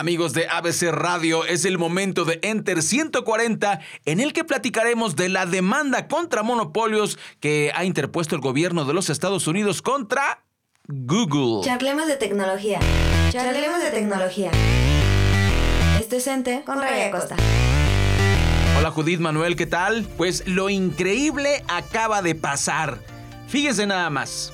Amigos de ABC Radio, es el momento de Enter 140 en el que platicaremos de la demanda contra monopolios que ha interpuesto el gobierno de los Estados Unidos contra Google. Charlemos de tecnología. Charlemos de tecnología. Esto es Enter con Raya Costa. Hola Judith Manuel, ¿qué tal? Pues lo increíble acaba de pasar. Fíjense nada más.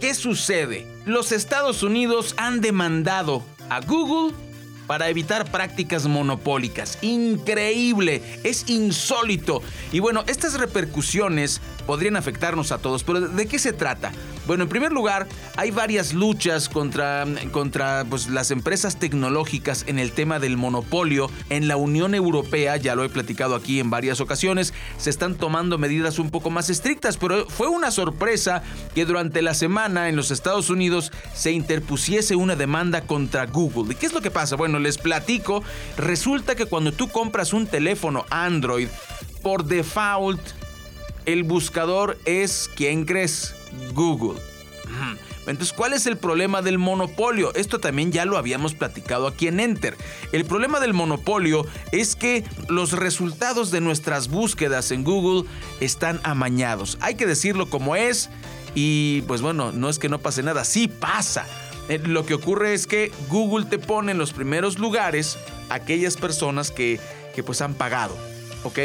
¿Qué sucede? Los Estados Unidos han demandado a Google para evitar prácticas monopólicas. Increíble, es insólito. Y bueno, estas repercusiones podrían afectarnos a todos, pero ¿de qué se trata? Bueno, en primer lugar, hay varias luchas contra, contra pues, las empresas tecnológicas en el tema del monopolio. En la Unión Europea, ya lo he platicado aquí en varias ocasiones, se están tomando medidas un poco más estrictas, pero fue una sorpresa que durante la semana en los Estados Unidos se interpusiese una demanda contra Google. ¿Y qué es lo que pasa? Bueno, les platico. Resulta que cuando tú compras un teléfono Android, por default, el buscador es, ¿quién crees? Google. Entonces, ¿cuál es el problema del monopolio? Esto también ya lo habíamos platicado aquí en Enter. El problema del monopolio es que los resultados de nuestras búsquedas en Google están amañados. Hay que decirlo como es y pues bueno, no es que no pase nada, sí pasa. Eh, lo que ocurre es que Google te pone en los primeros lugares aquellas personas que, que pues han pagado, ¿ok?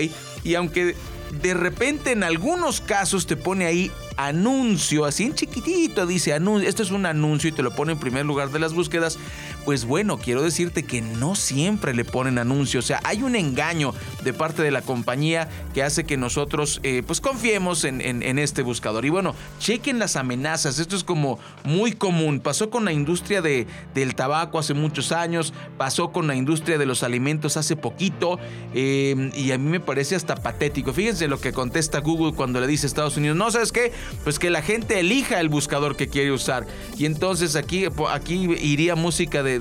Y aunque de repente en algunos casos te pone ahí anuncio, así en chiquitito dice anuncio, esto es un anuncio y te lo pone en primer lugar de las búsquedas, pues bueno, quiero decirte que no siempre le ponen anuncio, o sea, hay un engaño de parte de la compañía que hace que nosotros eh, pues confiemos en, este buscador. Y bueno, chequen las amenazas, esto es como muy común, pasó con la industria de, del tabaco hace muchos años, pasó con la industria de los alimentos hace poquito, eh, y a mí me parece hasta patético. Fíjense lo que contesta Google cuando le dice a Estados Unidos, no, ¿sabes qué? pues que la gente elija el buscador que quiere usar. Y entonces aquí, aquí iría música de,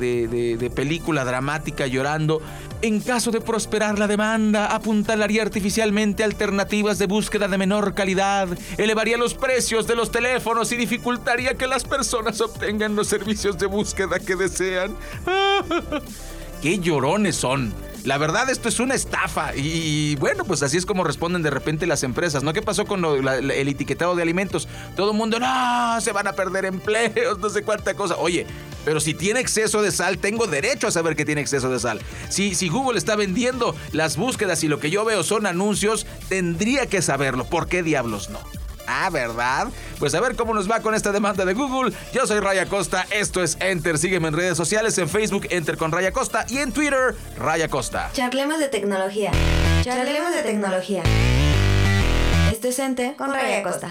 película dramática llorando. En caso de prosperar la demanda, apuntalaría artificialmente alternativas de búsqueda de menor calidad, elevaría los precios de los teléfonos y dificultaría que las personas obtengan los servicios de búsqueda que desean. ¡Qué llorones son! La verdad, esto es una estafa. Y, bueno, pues así es como responden de repente las empresas, ¿no? ¿Qué pasó con el etiquetado de alimentos? Todo el mundo, no, se van a perder empleos, no sé cuánta cosa. Oye, pero si tiene exceso de sal, tengo derecho a saber que tiene exceso de sal. Si, si Google está vendiendo las búsquedas y lo que yo veo son anuncios, tendría que saberlo. ¿Por qué diablos no? Ah, ¿verdad? Pues a ver cómo nos va con esta demanda de Google. Yo soy Raya Costa, esto es Enter. Sígueme en redes sociales, en Facebook Enter con Raya Costa y en Twitter Raya Costa. Charlemos de tecnología. Charlemos de tecnología. Esto es Enter con Raya Costa.